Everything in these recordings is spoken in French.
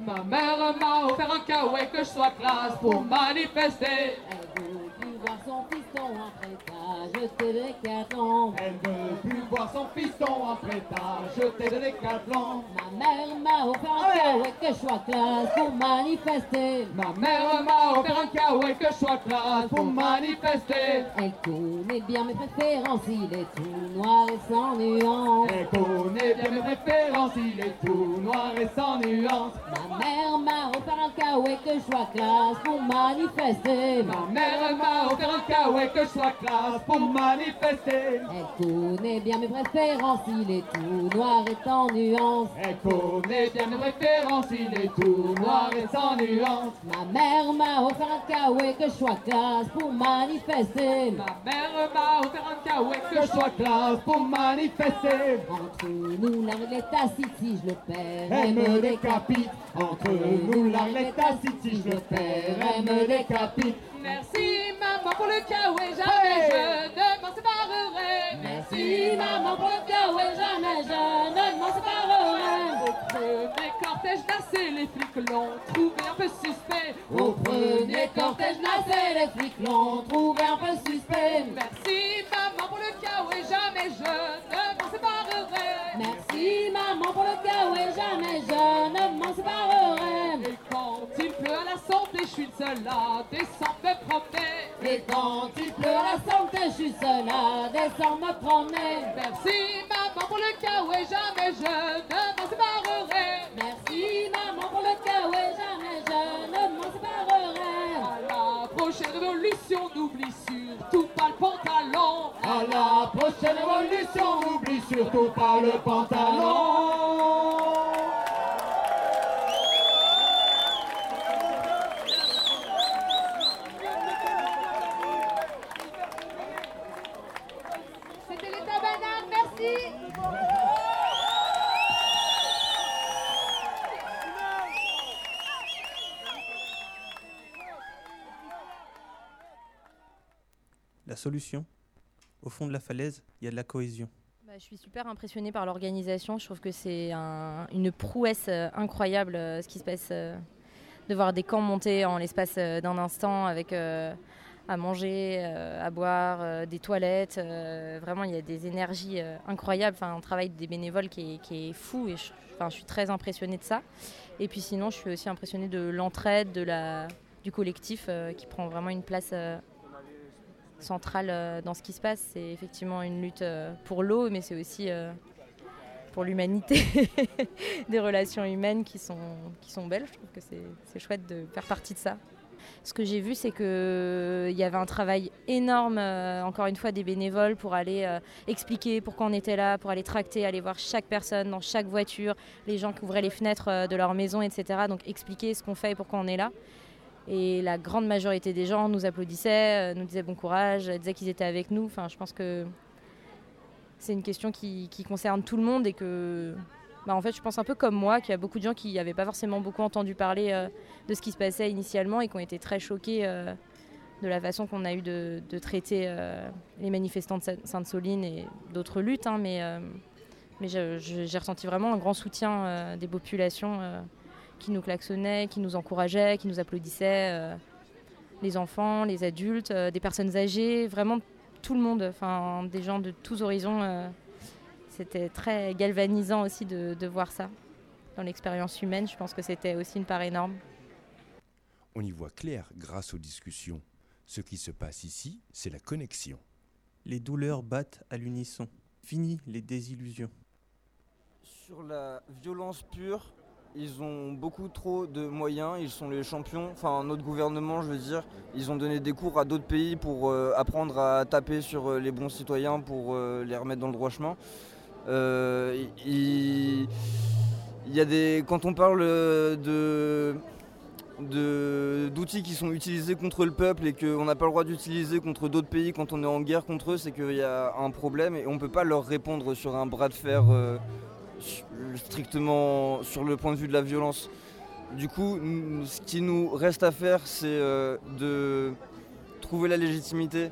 Ma mère m'a offert un kawaii que je sois classe pour manifester. Elle veut plus voir son fiston des. Elle veut plus voir son fiston après t'as jeté de décathlon. Ma mère m'a offert un kawaii que je sois classe pour manifester. Ma mère m'a offert un kawaii que je sois classe pour manifester. Elle connaît bien mes préférences, il est tout noir et sans nuance. Elle connaît bien mes préférences, il est tout noir et sans nuance. Ma mère m'a offert un kawaii que je sois classe pour manifester. Ma mère m'a offert un kawaii que je sois classe pour manifester. Elle connaît bien mes préférences, il est tout noir et sans nuance. Elle connaît bien mes préférences, il est tout noir et sans nuance. Ma mère m'a offert un kawaii que je sois classe pour manifester. Ma mère m'a offert un kawaii que je sois classe pour manifester. Entre nous, la règle est tacite, si je le perds, Elle me décapite. Entre nous, la lettre tacite, si je le perds, elle me décapite. Merci maman pour le kawaii, jamais je ne m'en séparerai. Merci maman pour le kawaii, jamais je ne m'en séparerai. Au premier cortège d'assez, les flics l'ont trouvé un peu suspect. Au premier cortège nacé, les flics l'ont trouvé un peu suspect. Merci maman pour le kawaii, jamais je ne m'en séparerai. Merci maman pour le kawaii, jamais je ne m'en séparerai. Et quand il pleut à la santé, je suis seul à descendre me promener. Et quand il pleut à la santé, je suis seule à descendre me promener. Merci maman pour le kawaii, jamais je ne m'en séparerai. Merci maman pour le kawaii, jamais je ne m'en séparerai. À la prochaine révolution, n'oublie surtout pas le pantalon. À la prochaine révolution, n'oublie surtout pas le pantalon. C'était l'état banane, merci. La solution Au fond de la falaise, il y a de la cohésion. Bah, je suis super impressionnée par l'organisation. Je trouve que c'est un- une prouesse euh, incroyable euh, ce qui se passe. euh, de voir des camps monter en l'espace d'un instant avec à manger, à boire, des toilettes. vraiment, il y a des énergies incroyables. Enfin, un travail des bénévoles qui est, fou et je, je suis très impressionnée de ça. Et puis sinon, je suis aussi impressionnée de l'entraide, de la, du collectif qui prend vraiment une place centrale euh, dans ce qui se passe. C'est effectivement une lutte euh, pour l'eau, mais c'est aussi euh, pour l'humanité, des relations humaines qui sont, qui sont belles. Je trouve que c'est chouette de faire partie de ça. Ce que j'ai vu, c'est qu'il y avait un travail énorme, encore une fois, des bénévoles pour aller expliquer pourquoi on était là, pour aller tracter, aller voir chaque personne dans chaque voiture, les gens qui ouvraient les fenêtres de leur maison, etc. Donc expliquer ce qu'on fait et pourquoi on est là. Et la grande majorité des gens nous applaudissaient, euh, nous disaient bon courage, disaient qu'ils étaient avec nous. Enfin, je pense que c'est une question qui, concerne tout le monde et que, bah, en fait, je pense un peu comme moi, qu'il y a beaucoup de gens qui n'avaient pas forcément beaucoup entendu parler euh, de ce qui se passait initialement et qui ont été très choqués euh, de la façon qu'on a eu de, traiter euh, les manifestants de Sa- Sainte-Soline et d'autres luttes. hein, mais euh, j'ai ressenti vraiment un grand soutien euh, des populations euh, qui nous klaxonnaient, qui nous encourageaient, qui nous applaudissaient. euh, les enfants, les adultes, euh, des personnes âgées, vraiment tout le monde, enfin des gens de tous horizons. euh, c'était très galvanisant aussi de, de voir ça dans l'expérience humaine. Je pense que c'était aussi une part énorme. On y voit clair grâce aux discussions. Ce qui se passe ici, c'est la connexion. Les douleurs battent à l'unisson. Fini les désillusions. Sur la violence pure, ils ont beaucoup trop de moyens, ils sont les champions. Enfin, notre gouvernement, je veux dire, ils ont donné des cours à d'autres pays pour euh, apprendre à taper sur euh, les bons citoyens pour euh, les remettre dans le droit chemin. Il, y a des, quand on parle de d'outils qui sont utilisés contre le peuple et qu'on n'a pas le droit d'utiliser contre d'autres pays quand on est en guerre contre eux, c'est qu'il y a un problème et on ne peut pas leur répondre sur un bras de fer strictement sur le point de vue de la violence. Du coup, ce qui nous reste à faire, c'est euh, de trouver la légitimité,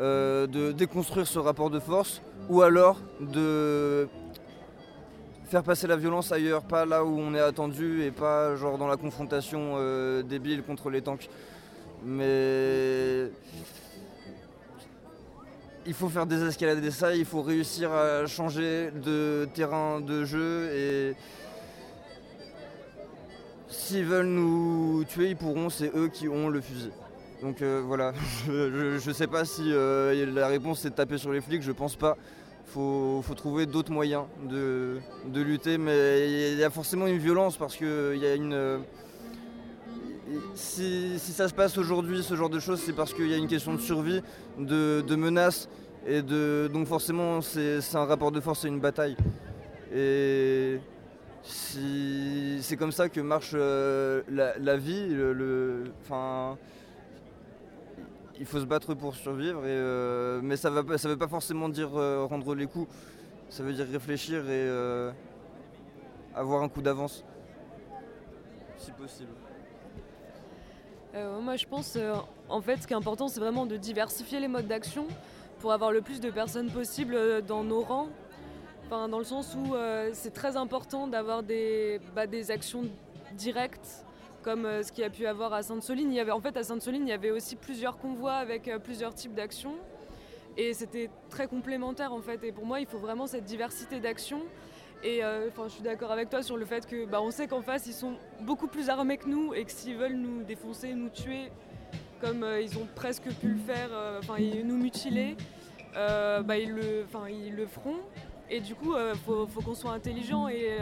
euh, de déconstruire ce rapport de force ou alors de faire passer la violence ailleurs, pas là où on est attendu et pas genre dans la confrontation euh, débile contre les tanks. Mais il faut faire désescalader ça, il faut réussir à changer de terrain de jeu et s'ils veulent nous tuer, ils pourront, c'est eux qui ont le fusil. Donc euh, voilà, je, je, sais pas si euh, la réponse c'est de taper sur les flics, je pense pas. Faut, faut trouver d'autres moyens de, lutter, mais il y a forcément une violence parce qu'il y a une. Si, ça se passe aujourd'hui, ce genre de choses, c'est parce qu'il y a une question de survie, de, menaces, et de, donc forcément c'est un rapport de force, c'est une bataille. Et si, c'est comme ça que marche euh, la, vie. Il faut se battre pour survivre, et, euh, mais ça ne ça veut pas forcément dire euh, rendre les coups. Ça veut dire réfléchir et avoir un coup d'avance, si possible. Euh, moi, je pense, en fait, ce qui est important, c'est vraiment de diversifier les modes d'action pour avoir le plus de personnes possible dans nos rangs. Enfin, dans le sens où c'est très important d'avoir des, bah, des actions directes comme euh, ce qu'il y a pu avoir à Sainte-Soline. Il y avait, en fait, à Sainte-Soline, il y avait aussi plusieurs convois avec euh, plusieurs types d'actions. Et c'était très complémentaire en fait. Et pour moi, il faut vraiment cette diversité d'actions. Et euh, je suis d'accord avec toi sur le fait que bah, on sait qu'en face, ils sont beaucoup plus armés que nous et que s'ils veulent nous défoncer, nous tuer, comme ils ont presque pu le faire, enfin nous mutiler, bah, ils, le, ils le feront. Et du coup, il faut, qu'on soit intelligent. Et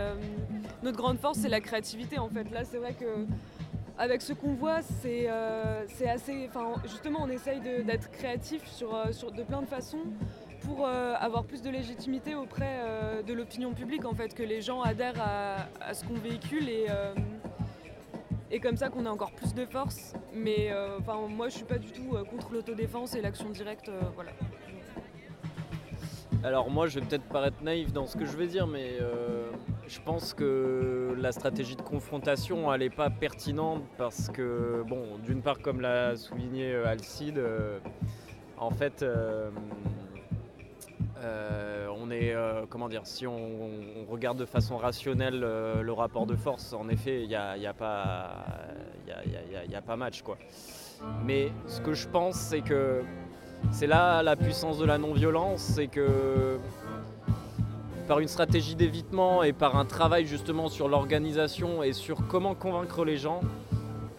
notre grande force, c'est la créativité en fait. Là, c'est vrai que avec ce qu'on voit, c'est euh, assez. Justement, on essaye d'être créatif sur, euh, sur, de plein de façons pour euh, avoir plus de légitimité auprès euh, de l'opinion publique, en fait, que les gens adhèrent à, ce qu'on véhicule et, euh, et comme ça qu'on a encore plus de force. Mais moi, je suis pas du tout contre l'autodéfense et l'action directe. voilà. Alors moi, je vais peut-être paraître naïf dans ce que je vais dire, mais je pense que la stratégie de confrontation, elle n'est pas pertinente parce que, bon, d'une part, comme l'a souligné Alcide, en fait, euh, on est, euh, comment dire, si on, regarde de façon rationnelle euh, le rapport de force, en effet, il n'y a, y a, pas, a, pas match, quoi. Mais ce que je pense, c'est que c'est là la puissance de la non-violence, c'est que par une stratégie d'évitement et par un travail justement sur l'organisation et sur comment convaincre les gens,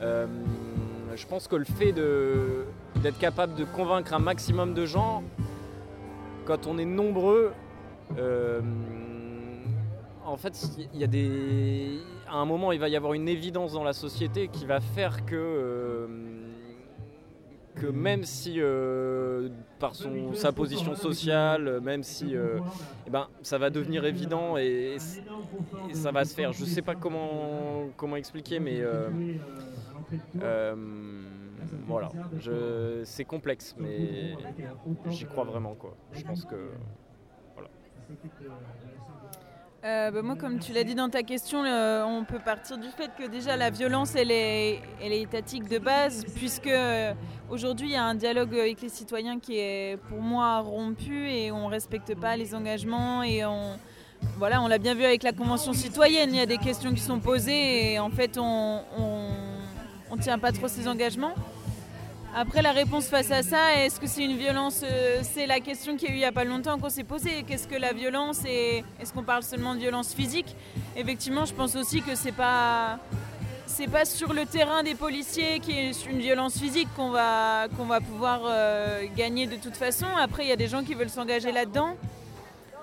je pense que le fait d'être capable de convaincre un maximum de gens, quand on est nombreux, euh, en fait, il y a des, à un moment, il va y avoir une évidence dans la société qui va faire que euh, que même si euh, par son, sa position sociale, même si eh ben, ça va devenir évident et, et, ça va se faire. Je sais pas comment, comment expliquer, mais euh, euh voilà, c'est complexe, mais j'y crois vraiment. Quoi. Je pense que. Voilà. Euh, bah moi, comme tu l'as dit dans ta question, euh, on peut partir du fait que déjà la violence, elle est, elle est étatique de base, puisque euh, aujourd'hui, il y a un dialogue avec les citoyens qui est, pour moi, rompu et on ne respecte pas les engagements et on, voilà, on l'a bien vu avec la Convention citoyenne, il y a des questions qui sont posées et en fait, on ne tient pas trop ces engagements. Après, la réponse face à ça, est-ce que c'est une violence euh, C'est la question qu'il y a eu il n'y a pas longtemps qu'on s'est posée. Qu'est-ce que la violence et est-ce qu'on parle seulement de violence physique? Effectivement, je pense aussi que c'est pas pas sur le terrain des policiers qui est une violence physique qu'on va va pouvoir euh, gagner de toute façon. Après, il y a des gens qui veulent s'engager là-dedans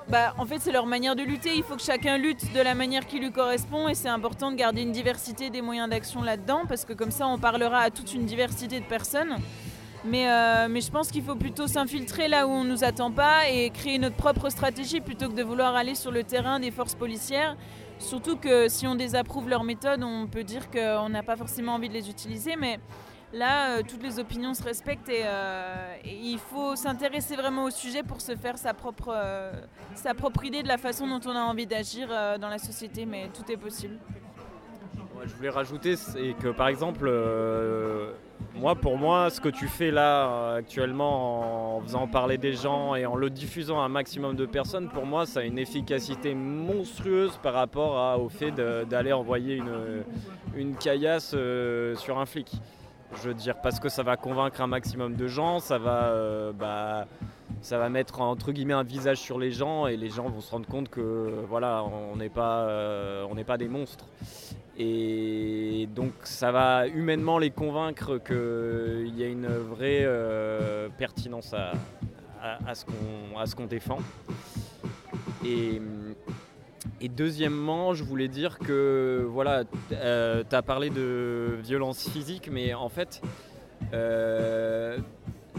bah, en fait, c'est leur manière de lutter. Il faut que chacun lutte de la manière qui lui correspond et c'est important de garder une diversité des moyens d'action là-dedans parce que comme ça, on parlera à toute une diversité de personnes. Mais, euh, mais je pense qu'il faut plutôt s'infiltrer là où on ne nous attend pas et créer notre propre stratégie plutôt que de vouloir aller sur le terrain des forces policières. Surtout que si on désapprouve leurs méthodes, on peut dire qu'on n'a pas forcément envie de les utiliser. Mais Là, euh, toutes les opinions se respectent et, euh, et il faut s'intéresser vraiment au sujet pour se faire sa propre, euh, sa propre idée de la façon dont on a envie d'agir dans la société, mais tout est possible. Je voulais rajouter que par exemple, moi, pour moi, ce que tu fais là actuellement en faisant parler des gens et en le diffusant à un maximum de personnes, pour moi, ça a une efficacité monstrueuse par rapport au fait d'aller envoyer une, une caillasse sur un flic. Je veux dire, parce que ça va convaincre un maximum de gens, ça va, euh, bah, ça va mettre entre guillemets un visage sur les gens et les gens vont se rendre compte que voilà, on n'est pas, pas des monstres. Et donc ça va humainement les convaincre qu'il y a une vraie euh, pertinence à, à, ce qu'on défend. Deuxièmement, je voulais dire que voilà, euh, tu as parlé de violence physique, mais en fait, euh,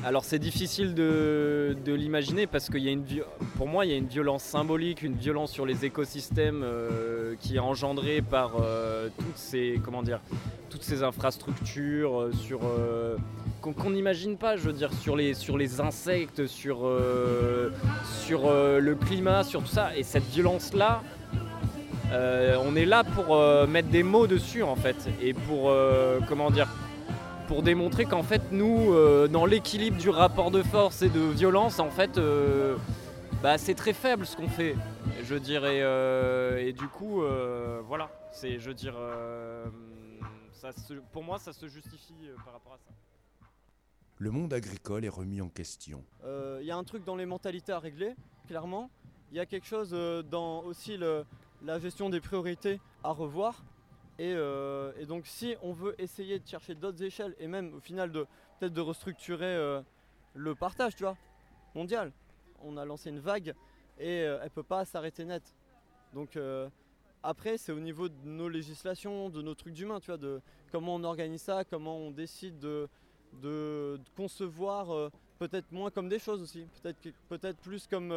alors c'est difficile de, l'imaginer parce que y a une, pour moi il y a une violence symbolique, une violence sur les écosystèmes euh, qui est engendrée par toutes ces comment dire, toutes ces infrastructures, sur qu'on n'imagine pas, je veux dire sur les sur les insectes, sur sur le climat, sur tout ça. Et cette violence là, on est là pour mettre des mots dessus en fait et pour comment dire pour démontrer qu'en fait nous, euh, dans l'équilibre du rapport de force et de violence, en fait, euh, bah, c'est très faible ce qu'on fait, je dirais. Euh, et du coup, voilà, c'est, je dire, ça pour moi, ça se justifie par rapport à ça. Le monde agricole est remis en question. Il y a un truc dans les mentalités à régler, clairement. Il y a quelque chose dans aussi la gestion des priorités à revoir. Euh, et, donc si on veut essayer de chercher d'autres échelles et même au final de peut-être de restructurer euh, le partage, tu vois, mondial. On a lancé une vague et euh, elle peut pas s'arrêter net. Donc après c'est au niveau de nos législations, de nos trucs d'humains, tu vois, de comment on organise ça, comment on décide de, de, concevoir peut-être moins comme des choses aussi, peut-être peut-être plus comme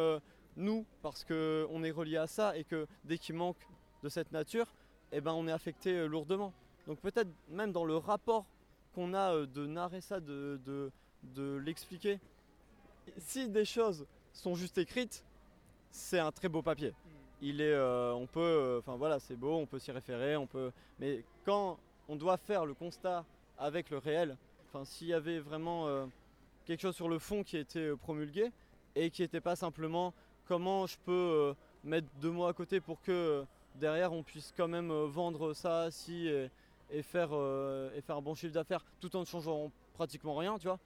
nous parce qu'on est relié à ça et que dès qu'il manque de cette nature, eh ben, on est affecté euh, lourdement. Donc peut-être même dans le rapport qu'on a euh, de narrer ça, de, de, l'expliquer, si des choses sont juste écrites, c'est un très beau papier. Il est, euh, on peut, enfin voilà, c'est beau, on peut s'y référer, on peut. Mais quand on doit faire le constat avec le réel, enfin s'il y avait vraiment quelque chose sur le fond qui était promulgué et qui n'était pas simplement comment je peux mettre deux mots à côté pour que derrière on puisse quand même euh, vendre ça si et, faire, euh, un bon chiffre d'affaires tout en ne changeant pratiquement rien, tu vois.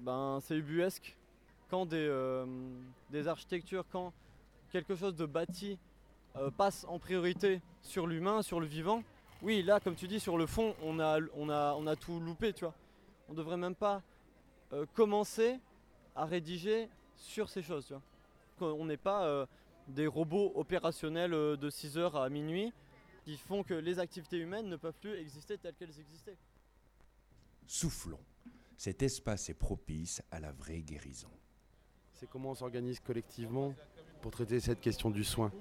Ben c'est ubuesque. Quand des, euh, architectures, quand quelque chose de bâti passe en priorité sur l'humain, sur le vivant, oui là comme tu dis sur le fond on a, tout loupé, tu vois. On devrait même pas commencer à rédiger sur ces choses. On n'est pas des robots opérationnels euh, de 6h à minuit qui font que les activités humaines ne peuvent plus exister telles qu'elles existaient. Soufflons. Cet espace est propice à la vraie guérison. C'est comment on s'organise collectivement pour traiter cette question du soin.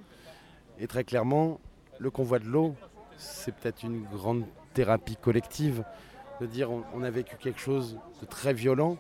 Et très clairement, le convoi de l'eau, c'est peut-être une grande thérapie collective de dire on, a vécu quelque chose de très violent,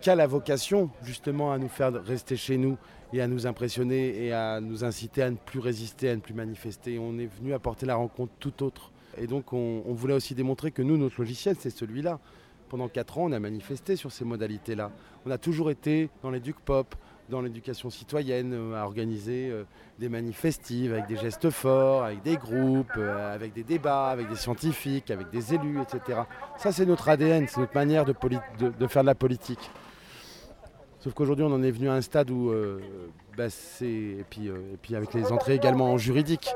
qu'a la vocation justement à nous faire rester chez nous et à nous impressionner et à nous inciter à ne plus résister, à ne plus manifester. On est venu apporter la rencontre tout autre. Et donc on, voulait aussi démontrer que nous, notre logiciel, c'est celui-là. Pendant quatre ans, on a manifesté sur ces modalités-là. On a toujours été dans l'éduc pop, dans l'éducation citoyenne, euh, à organiser euh, des manifestives avec des gestes forts, avec des groupes, euh, avec des débats, avec des scientifiques, avec des élus, etc. Ça, c'est notre ADN, c'est notre manière de faire de la politique. Sauf qu'aujourd'hui, on en est venu à un stade où, euh, bah, c'est, et, puis, euh, et puis avec les entrées également en juridique,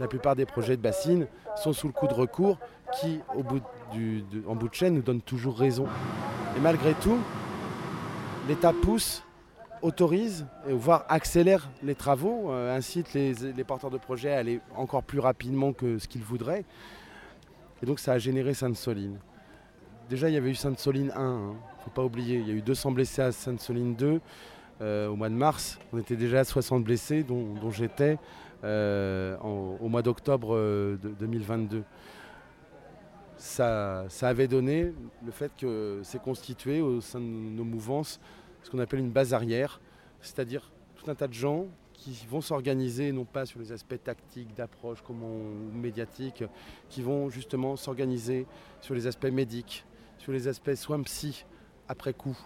la plupart des projets de bassines sont sous le coup de recours qui, en bout de chaîne, nous donnent toujours raison. Et malgré tout, l'État pousse, autorise, voire accélère les travaux, euh, incite les, porteurs de projets à aller encore plus rapidement que ce qu'ils voudraient. Et donc ça a généré Sainte-Soline. Déjà, il y avait eu Sainte-Soline 1, hein faut pas oublier. Il y a eu 200 blessés à Sainte-Soline 2 euh, au mois de mars. On était déjà à 60 blessés, dont, j'étais euh, au mois d'octobre euh, de 2022. Ça, ça, avait donné le fait que c'est constitué au sein de nos mouvances ce qu'on appelle une base arrière, c'est-à-dire tout un tas de gens qui vont s'organiser, non pas sur les aspects tactiques, d'approche, comment médiatiques, qui vont justement s'organiser sur les aspects médiques, sur les aspects soins psy après coup.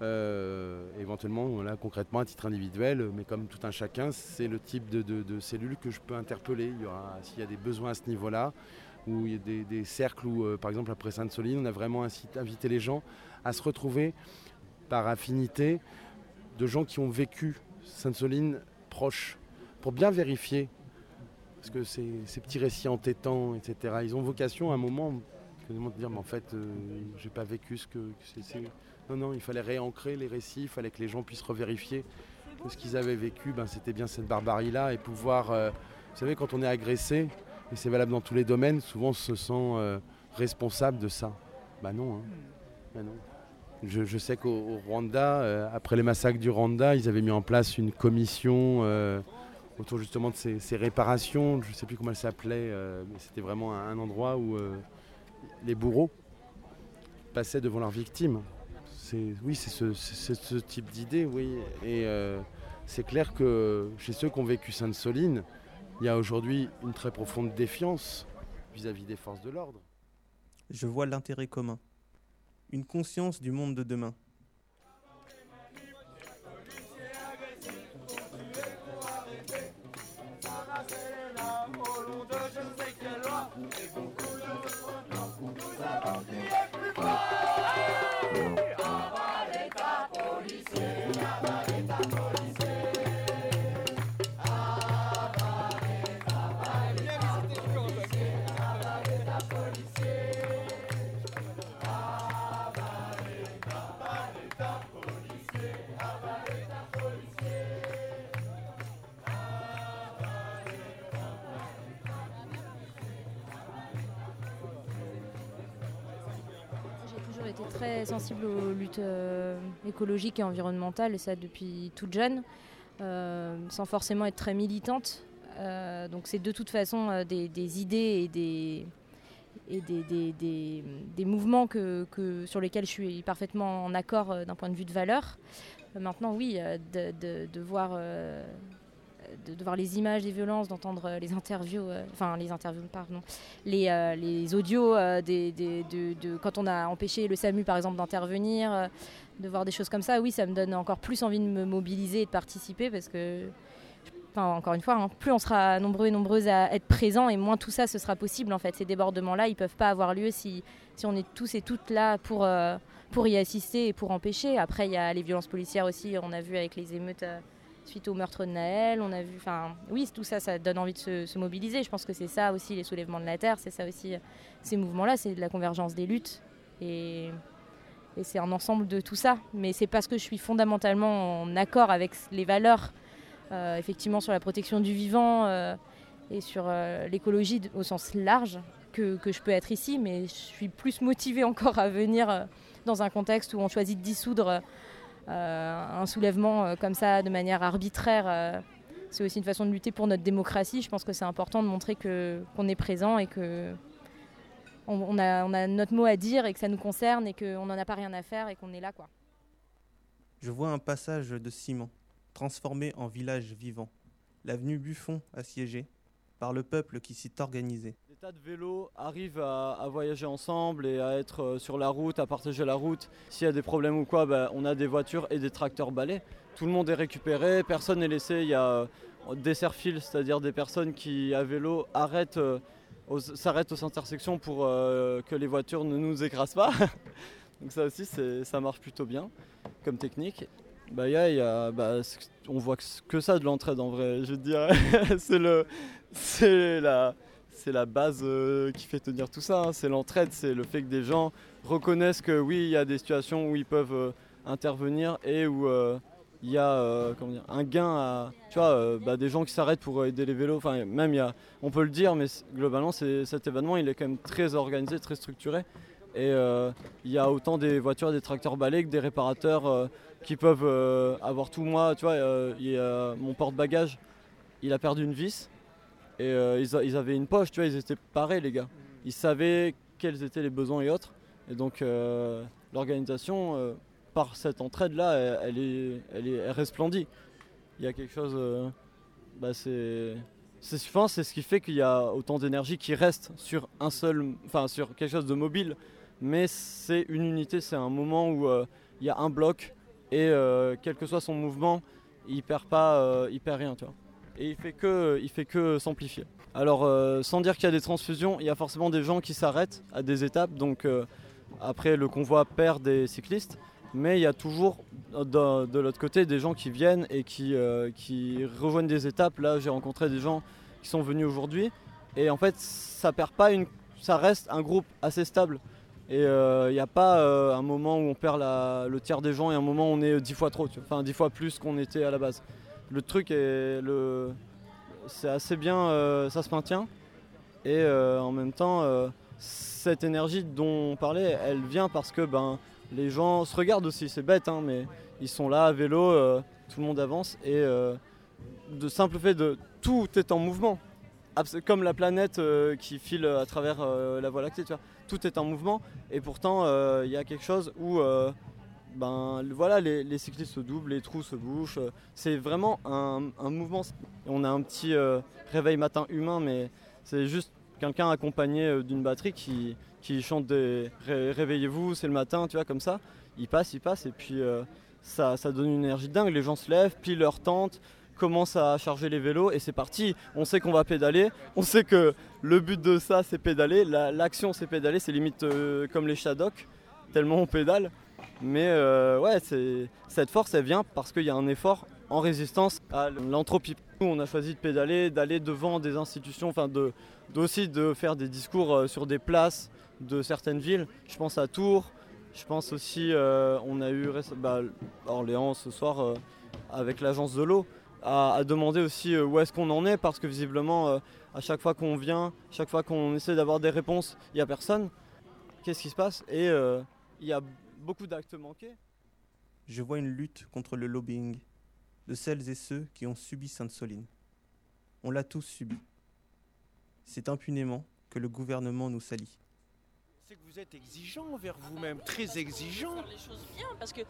Euh, éventuellement, là, concrètement, à titre individuel, mais comme tout un chacun, c'est le type de, cellules que je peux interpeller. S'il y a des besoins à ce niveau-là, ou il y a des, cercles où, euh, par exemple, après Sainte-Soline, on a vraiment invité les gens à se retrouver par affinité de gens qui ont vécu Sainte-Soline proche, pour bien vérifier. Parce que ces petits récits entêtants, etc., ils ont vocation à un moment de dire, mais en fait, euh, j'ai pas vécu ce que, c'est. Non, non, il fallait réancrer les récits, il fallait que les gens puissent revérifier que ce qu'ils avaient vécu, ben, c'était bien cette barbarie-là, et pouvoir, euh, vous savez, quand on est agressé, et c'est valable dans tous les domaines, souvent on se sent euh, responsable de ça. Ben non, hein. ben non. Je, sais qu'au Rwanda, après les massacres du Rwanda, ils avaient mis en place une commission autour justement de ces, réparations. Je ne sais plus comment elle s'appelait, mais c'était vraiment un, endroit où les bourreaux passaient devant leurs victimes. Oui, c'est ce, type d'idée, oui. Et euh, c'est clair que chez ceux qui ont vécu Sainte-Soline, il y a aujourd'hui une très profonde défiance vis-à-vis des forces de l'ordre. Je vois l'intérêt commun, une conscience du monde de demain. Très sensible aux luttes euh, écologiques et environnementales, et ça depuis toute jeune, euh, sans forcément être très militante. Euh, donc c'est de toute façon des, idées et des, et des, des, mouvements que, que, sur lesquels je suis parfaitement en accord d'un point de vue de valeur. maintenant, oui, de, de voir de, voir les images des violences, d'entendre euh, les interviews, euh, enfin les interviews, pardon, les, euh, les audios des, de, quand on a empêché le SAMU par exemple d'intervenir, de voir des choses comme ça, oui, ça me donne encore plus envie de me mobiliser et de participer parce que, enfin, encore une fois, hein, plus on sera nombreux et nombreuses à être présents et moins tout ça ce sera possible en fait. Ces débordements-là, ils peuvent pas avoir lieu si, si on est tous et toutes là pour, pour y assister et pour empêcher. Après, il y a les violences policières aussi, on a vu avec les émeutes suite au meurtre de Naël. On a vu, enfin, oui, tout ça, ça donne envie de se, mobiliser. Je pense que c'est ça aussi les soulèvements de la terre, c'est ça aussi ces mouvements-là, c'est de la convergence des luttes et, c'est un ensemble de tout ça. Mais c'est parce que je suis fondamentalement en accord avec les valeurs, euh, effectivement, sur la protection du vivant euh, et sur euh, l'écologie au sens large que, que, je peux être ici. Mais je suis plus motivée encore à venir dans un contexte où on choisit de dissoudre euh, un soulèvement euh, comme ça de manière arbitraire euh, c'est aussi une façon de lutter pour notre démocratie. Je pense que c'est important de montrer que, qu'on est présent et que on, a, on, a, notre mot à dire et que ça nous concerne et qu'on n'en a pas rien à faire et qu'on est là. quoi. Je vois un passage de ciment transformé en village vivant. L'avenue Buffon assiégée par le peuple qui s'y organisé tas de vélos arrivent à, voyager ensemble et à être euh, sur la route, à partager la route. S'il y a des problèmes ou quoi, ben, on a des voitures et des tracteurs balais. Tout le monde est récupéré, personne n'est laissé. Il y a euh, des serfils, c'est-à-dire des personnes qui à vélo euh, s'arrêtent aux intersections pour que les voitures ne nous écrasent pas. Donc ça aussi, ça marche plutôt bien comme technique. Bah, y bah, on voit que ça de l'entraide en vrai, je dire. c'est le, c'est la, c'est la base euh, qui fait tenir tout ça. Hein. C'est l'entraide, c'est le fait que des gens reconnaissent que oui, il y a des situations où ils peuvent euh, intervenir et où euh, il y a un gain à. Tu vois, bah, des gens qui s'arrêtent pour aider les vélos. Même, y on peut le dire, mais globalement, cet événement, il est quand même très organisé, très structuré. Et il y a autant des voitures, des tracteurs balais que des réparateurs qui peuvent avoir tout. Moi, tu vois, mon porte-bagages, il a perdu une vis. Et euh, ils, avaient une poche, tu vois, ils étaient parés, les gars. Ils savaient quels étaient les besoins et autres. Et donc, euh, l'organisation, euh, par cette entraide-là, elle, est, elle, est, resplendit. Il y a quelque chose. bah, c'est. Pense c'est ce qui fait qu'il y a autant d'énergie qui reste sur un seul, enfin sur quelque chose de mobile, mais c'est une unité, c'est un moment où il y a un bloc et quel que soit son mouvement, il perd pas, perd rien, tu vois. Et il fait que, il fait que s'amplifier. Alors, euh, sans dire qu'il y a des transfusions, il y a forcément des gens qui s'arrêtent à des étapes. Donc, euh, après, le convoi perd des cyclistes, mais il y a toujours de, l'autre côté des gens qui viennent et qui, euh, qui rejoignent des étapes. Là, j'ai rencontré des gens qui sont venus aujourd'hui, et en fait, ça perd pas une, ça reste un groupe assez stable. Et il n'y a pas un moment où on perd le tiers des gens et un moment où on est dix fois trop, enfin dix fois plus qu'on était à la base. Le truc est le, c'est assez bien, euh, ça se maintient. Et euh, en même temps, euh, cette énergie dont on parlait, elle vient parce que ben, les gens se regardent aussi, c'est bête, hein, mais ils sont là à vélo, tout le monde avance. Et de simple fait de tout est en mouvement. Comme la planète qui file à travers la Voie lactée, tout est en mouvement. Et pourtant, il y a quelque chose où ben, voilà, les, cyclistes se doublent, les trous se bouchent. C'est vraiment un, mouvement. On a un petit euh, réveil matin humain, mais c'est juste quelqu'un accompagné euh, d'une batterie qui, chante des Ré- réveillez-vous, c'est le matin, tu vois, comme ça. Il passe, il passe, et puis euh, ça, donne une énergie dingue. Les gens se lèvent, plient leur tente, commencent à charger les vélos, et c'est parti. On sait qu'on va pédaler, on sait que le but de ça, c'est pédaler. La- L'action, c'est pédaler, c'est limite comme les Shadok, tellement on pédale. Mais euh, ouais, cette force, elle vient parce qu'il y a un effort en résistance à l'entropie. Nous, on a choisi de pédaler, d'aller devant des institutions, enfin de, d'aussi de faire des discours euh, sur des places de certaines villes. Je pense à Tours, je pense aussi, euh, on a eu bah, Orléans ce soir euh, avec l'agence de l'eau, à, demander aussi où est-ce qu'on en est parce que visiblement, à chaque fois qu'on vient, chaque fois qu'on essaie d'avoir des réponses, il n'y a personne. Qu'est-ce qui se passe? Et il y a beaucoup d'actes manqués. Je vois une lutte contre le lobbying de celles et ceux qui ont subi Sainte-Soline. On l'a tous subi. C'est impunément que le gouvernement nous salit. C'est que vous êtes exigeant envers vous-même, très exigeant. faire les choses bien parce que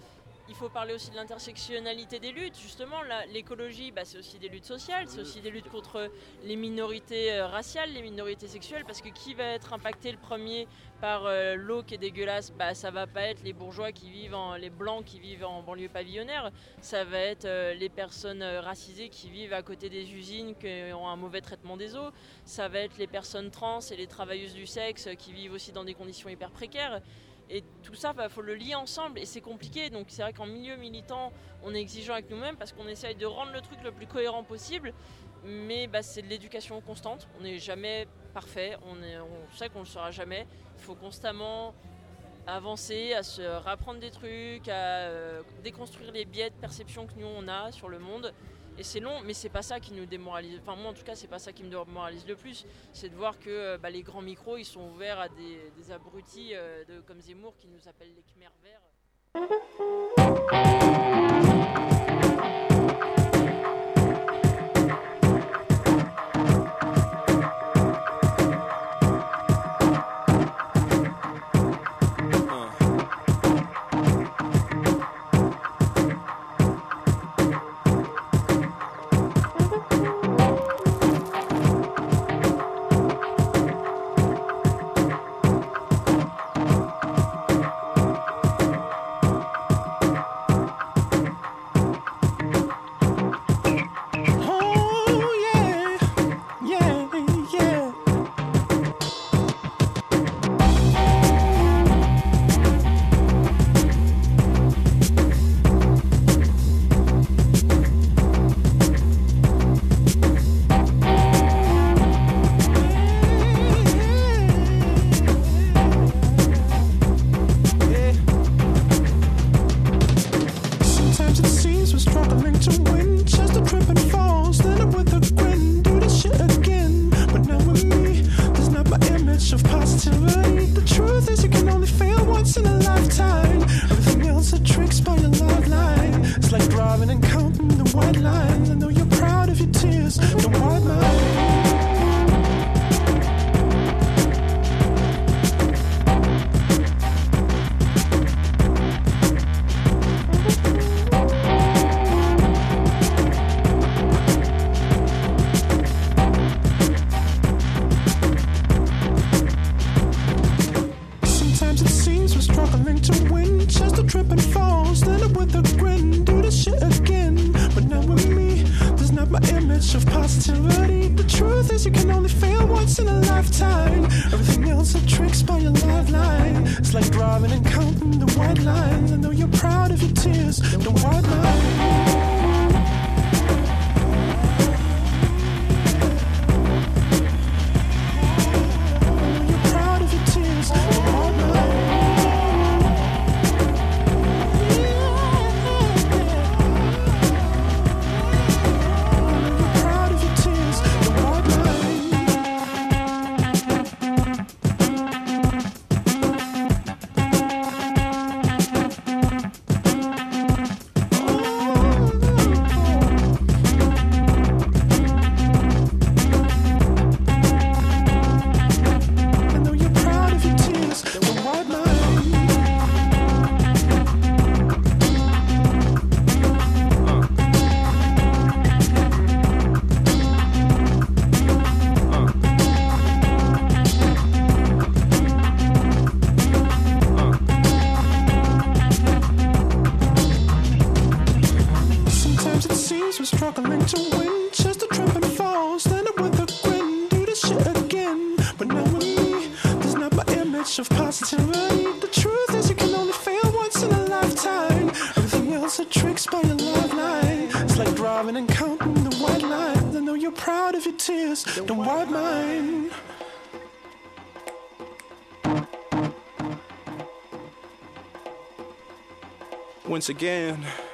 il faut parler aussi de l'intersectionnalité des luttes. Justement, l'écologie, bah, c'est aussi des luttes sociales, c'est aussi des luttes contre les minorités euh, raciales, les minorités sexuelles, parce que qui va être impacté le premier par euh, l'eau qui est dégueulasse? Bah, Ça va pas être les bourgeois qui vivent, en, les blancs qui vivent en banlieue pavillonnaire, ça va être euh, les personnes racisées qui vivent à côté des usines qui ont un mauvais traitement des eaux, ça va être les personnes trans et les travailleuses du sexe qui vivent aussi dans des conditions hyper précaires. Et tout ça, il faut le lier ensemble et c'est compliqué. Donc c'est vrai qu'en milieu militant, on est exigeant avec nous-mêmes parce qu'on essaye de rendre le truc le plus cohérent possible. Mais bah, c'est de l'éducation constante. On n'est jamais parfait. On sait qu'on ne le sera jamais. Il faut constamment avancer, à se rapprendre des trucs, à euh, déconstruire les biais de perception que nous on a sur le monde. Et c'est long, mais c'est pas ça qui nous démoralise. Enfin, moi en tout cas, c'est pas ça qui me démoralise le plus. C'est de voir que euh, bah, les grands micros, ils sont ouverts à des, abrutis euh, comme Zemmour qui nous appellent les Khmer verts. Once again.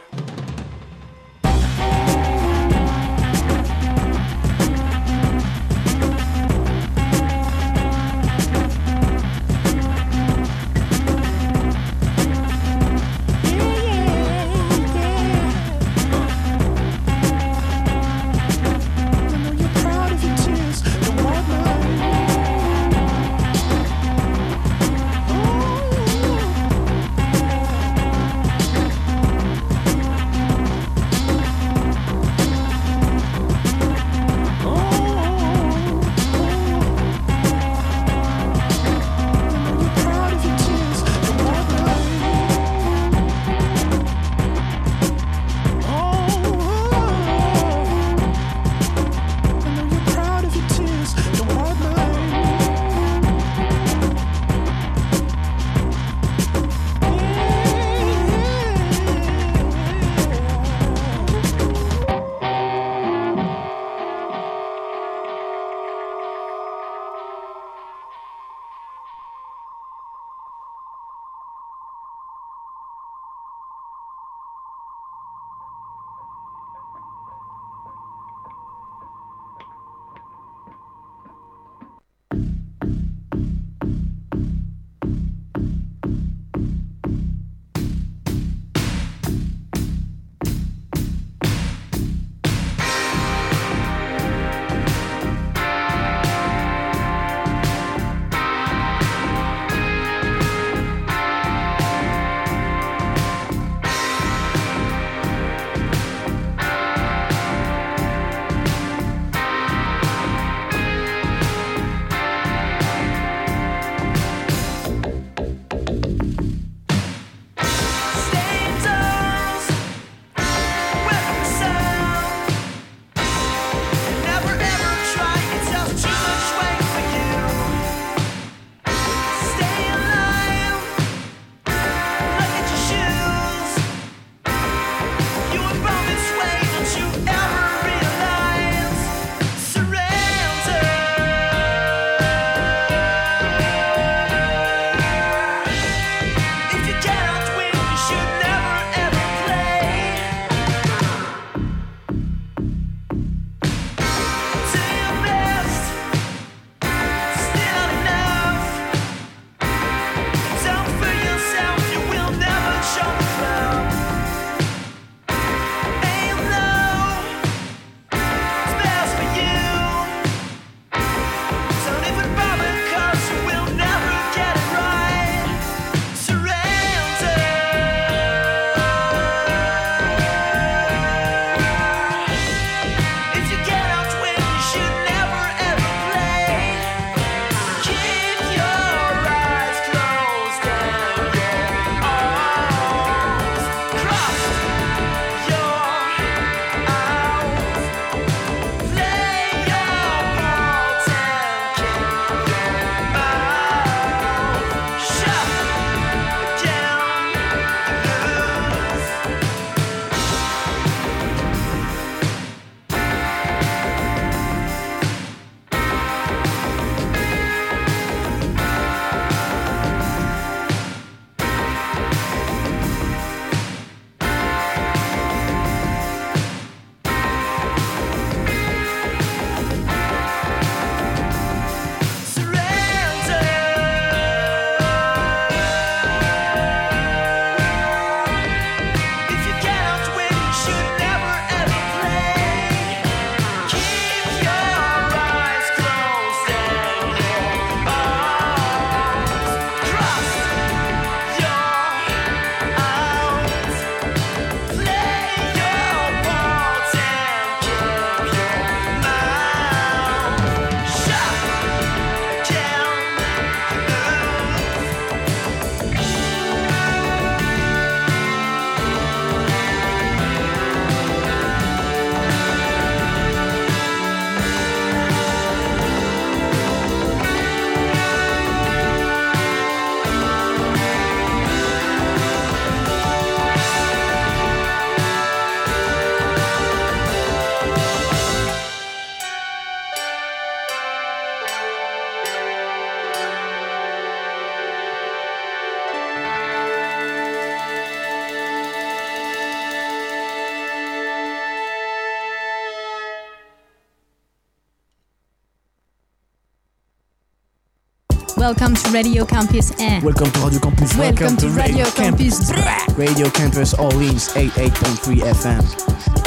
Welcome to Radio Campus. Eh. Welcome to Radio Campus. Welcome to Radio Campus. Radio Campus Orleans 88.3 FM.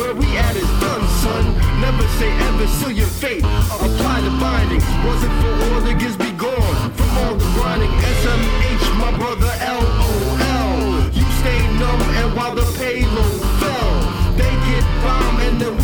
Where we at is done, son. Never say ever, seal your fate. Apply the binding. Wasn't for all the gifts be gone. From all the grinding, SMH, my brother LOL. You stay numb and while the payload fell, they get bombed and then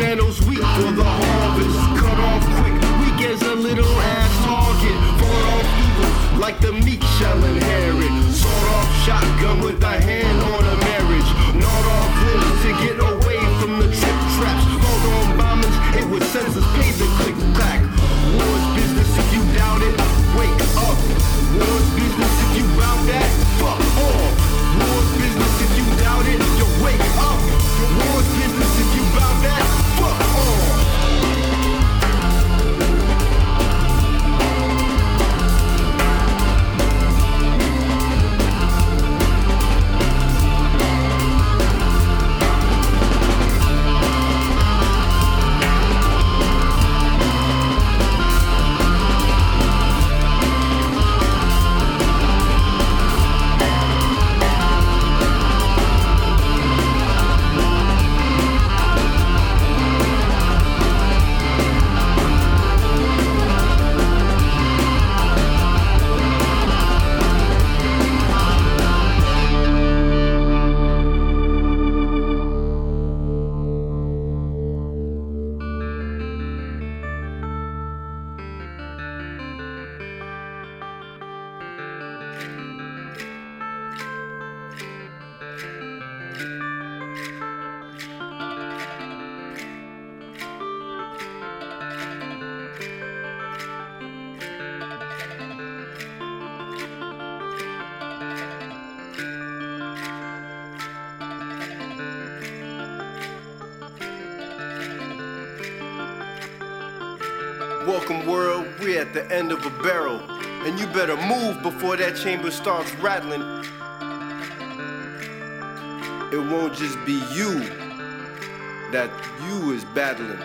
sandals weak for the harvest. Cut off quick, weak as a little ass target. Fought off evil like the meek shall inherit. Sawed off shotgun with a hand of a barrel, and you better move before that chamber starts rattling. It won't just be you that you is battling.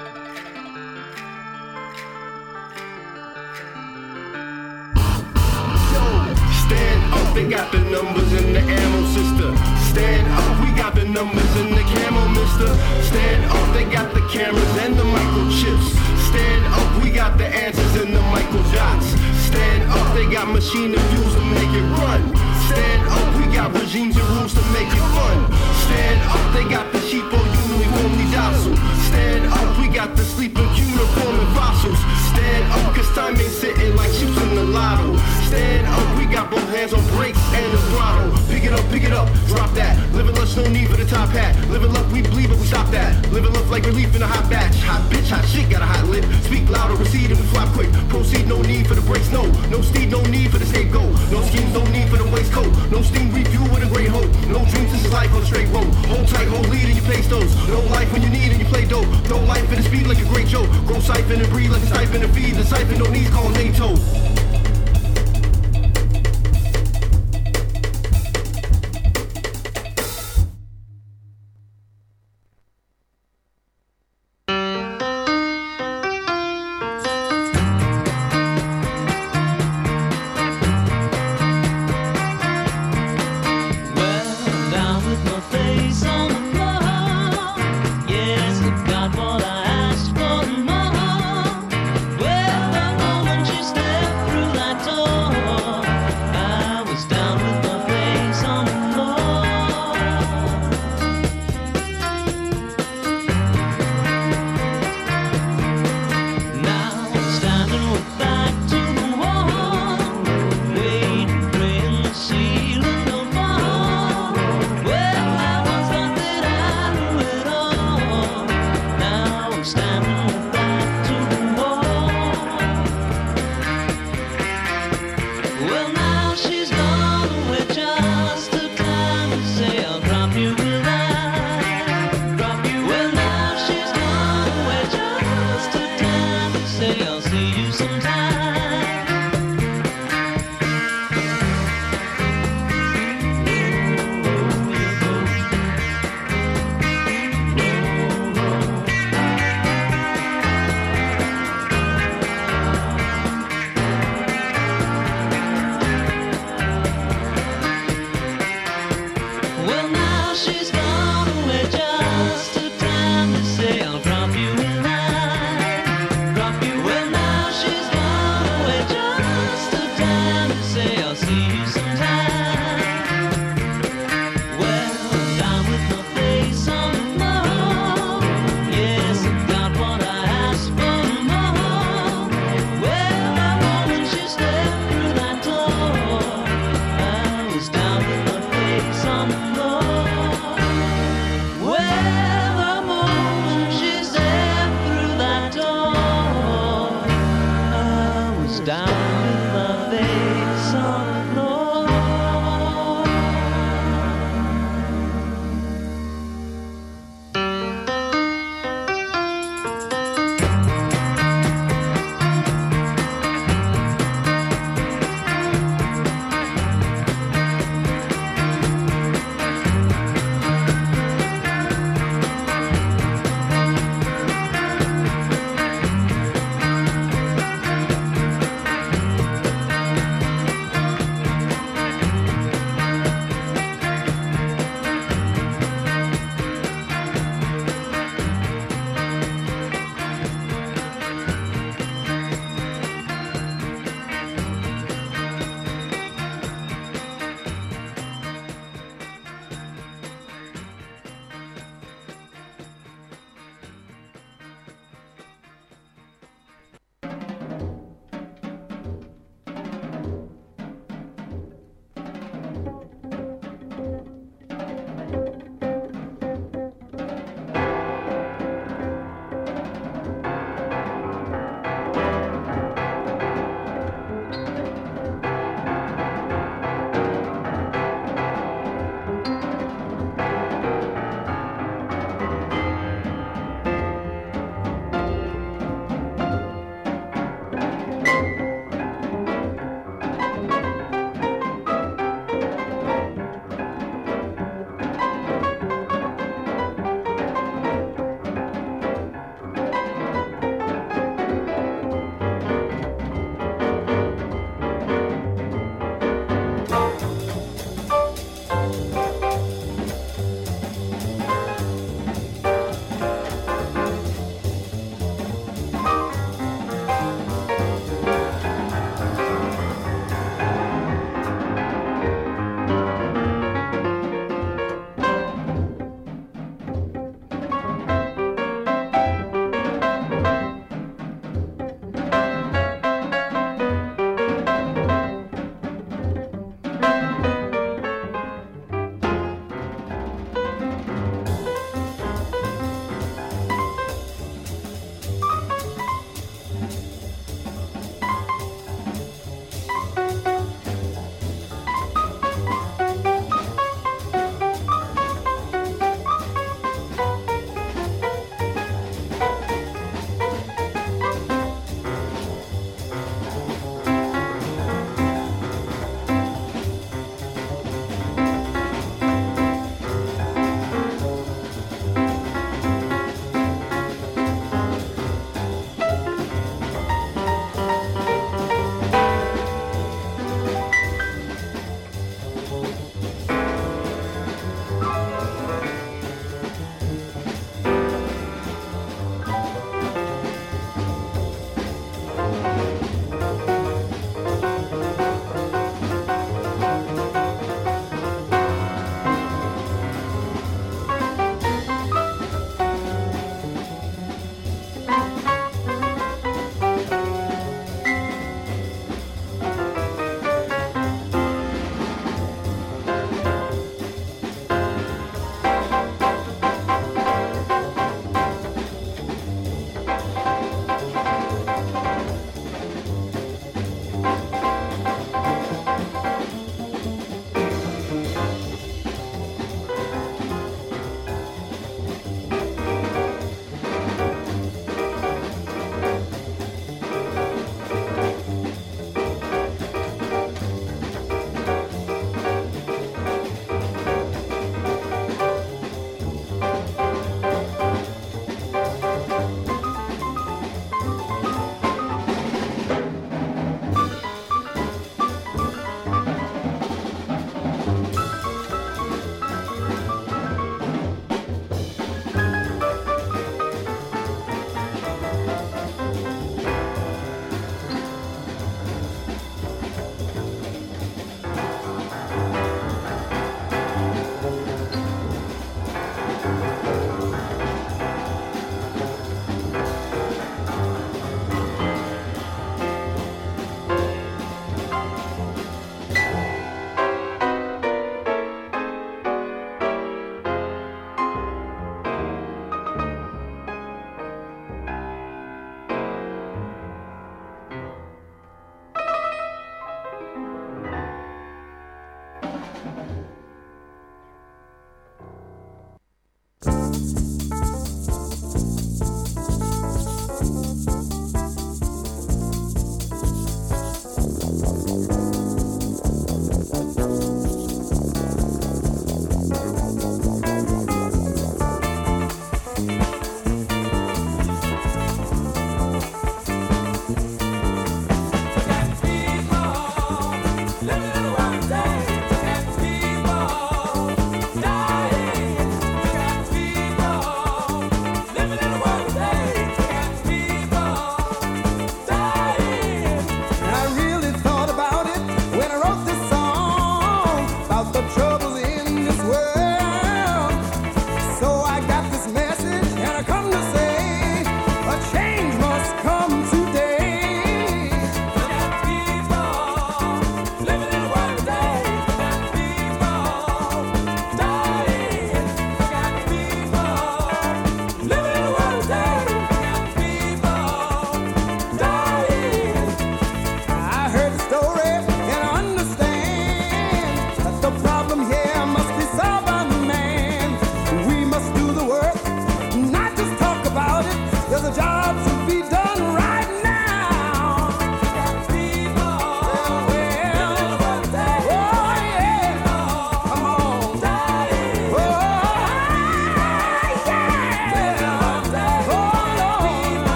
Stand up, they got the numbers in the ammo, sister. Stand up, we got the numbers in the camo, mister. Stand up, they got the cameras and the microchips. Stand up, we got the answers in the micro dots. Stand up, they got machine and views to make it run. Stand up, we got regimes and rules to make it fun. Stand up, they got the sheep on uniformly docile. Stand up, we got the sleeping uniform and fossils. Stand up, cause time ain't sitting like sheep in the lotto. Stand up, we got both hands on brakes and the throttle. Pick it up, pick it up, drop that. Living lush, no need top hat. Living luck, we bleed, but we stop that. Living luck like relief in a hot batch. Hot bitch, hot shit, got a hot lip. Speak louder, recede, and we flop quick. Proceed, no need for the brakes, no. No steed, no need for the scapegoat. No schemes, no need for the waistcoat. No steam review with a great hope. No dreams, this is life on a straight road. Hold tight, hold lead, and you pay those. No life when you need and you play dope. No life in the speed like a great joke. Grow siphon and breathe like a siphon and feed. The siphon no needs call NATO.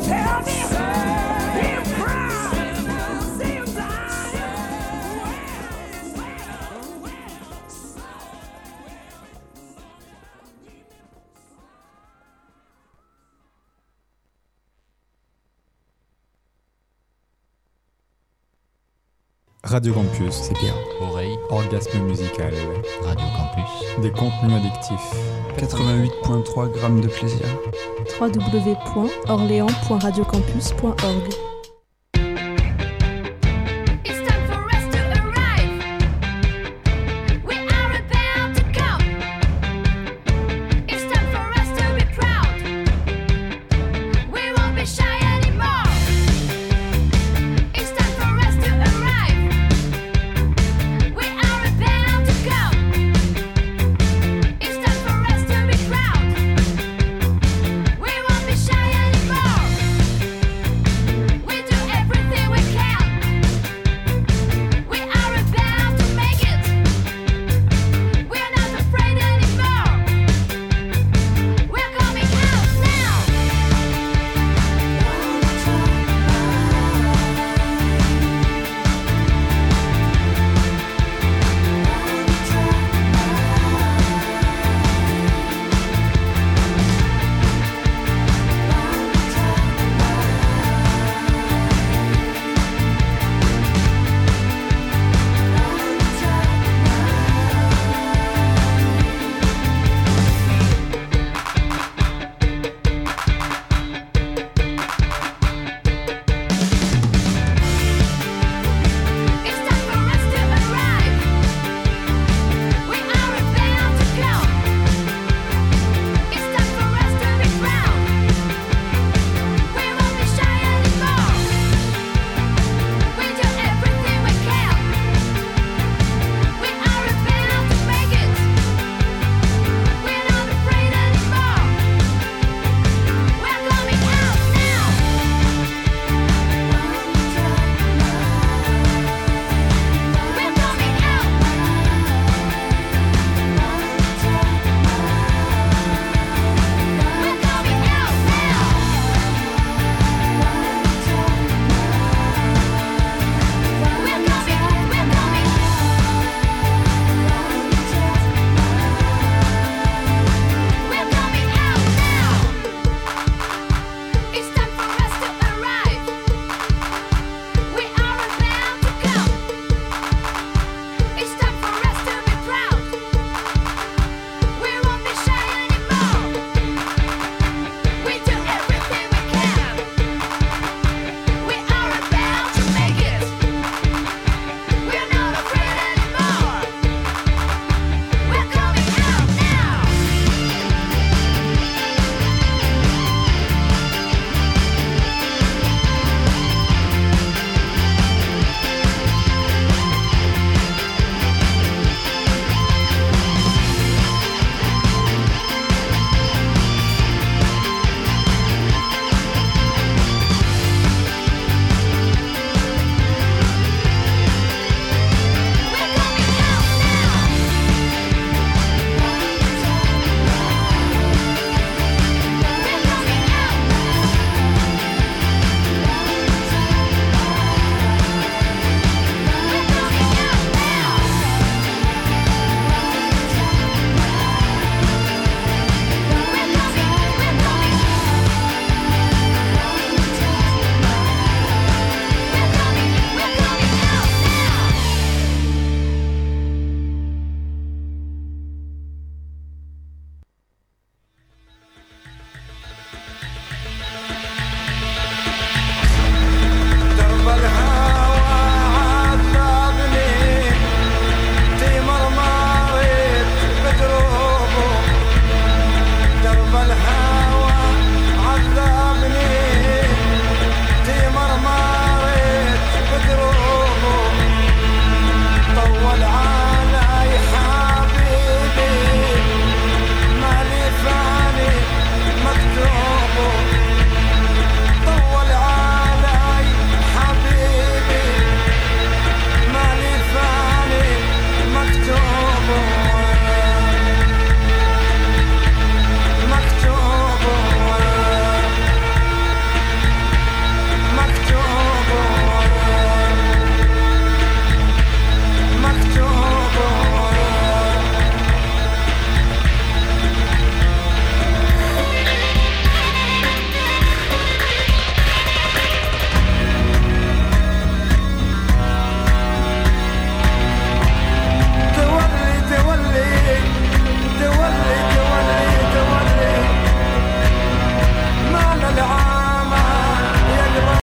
the me. Radio Campus. C'est bien. Oreille. Orgasme musical. Radio Campus. Des contenus addictifs. 88.3 grammes de plaisir. www.orléans.radiocampus.org.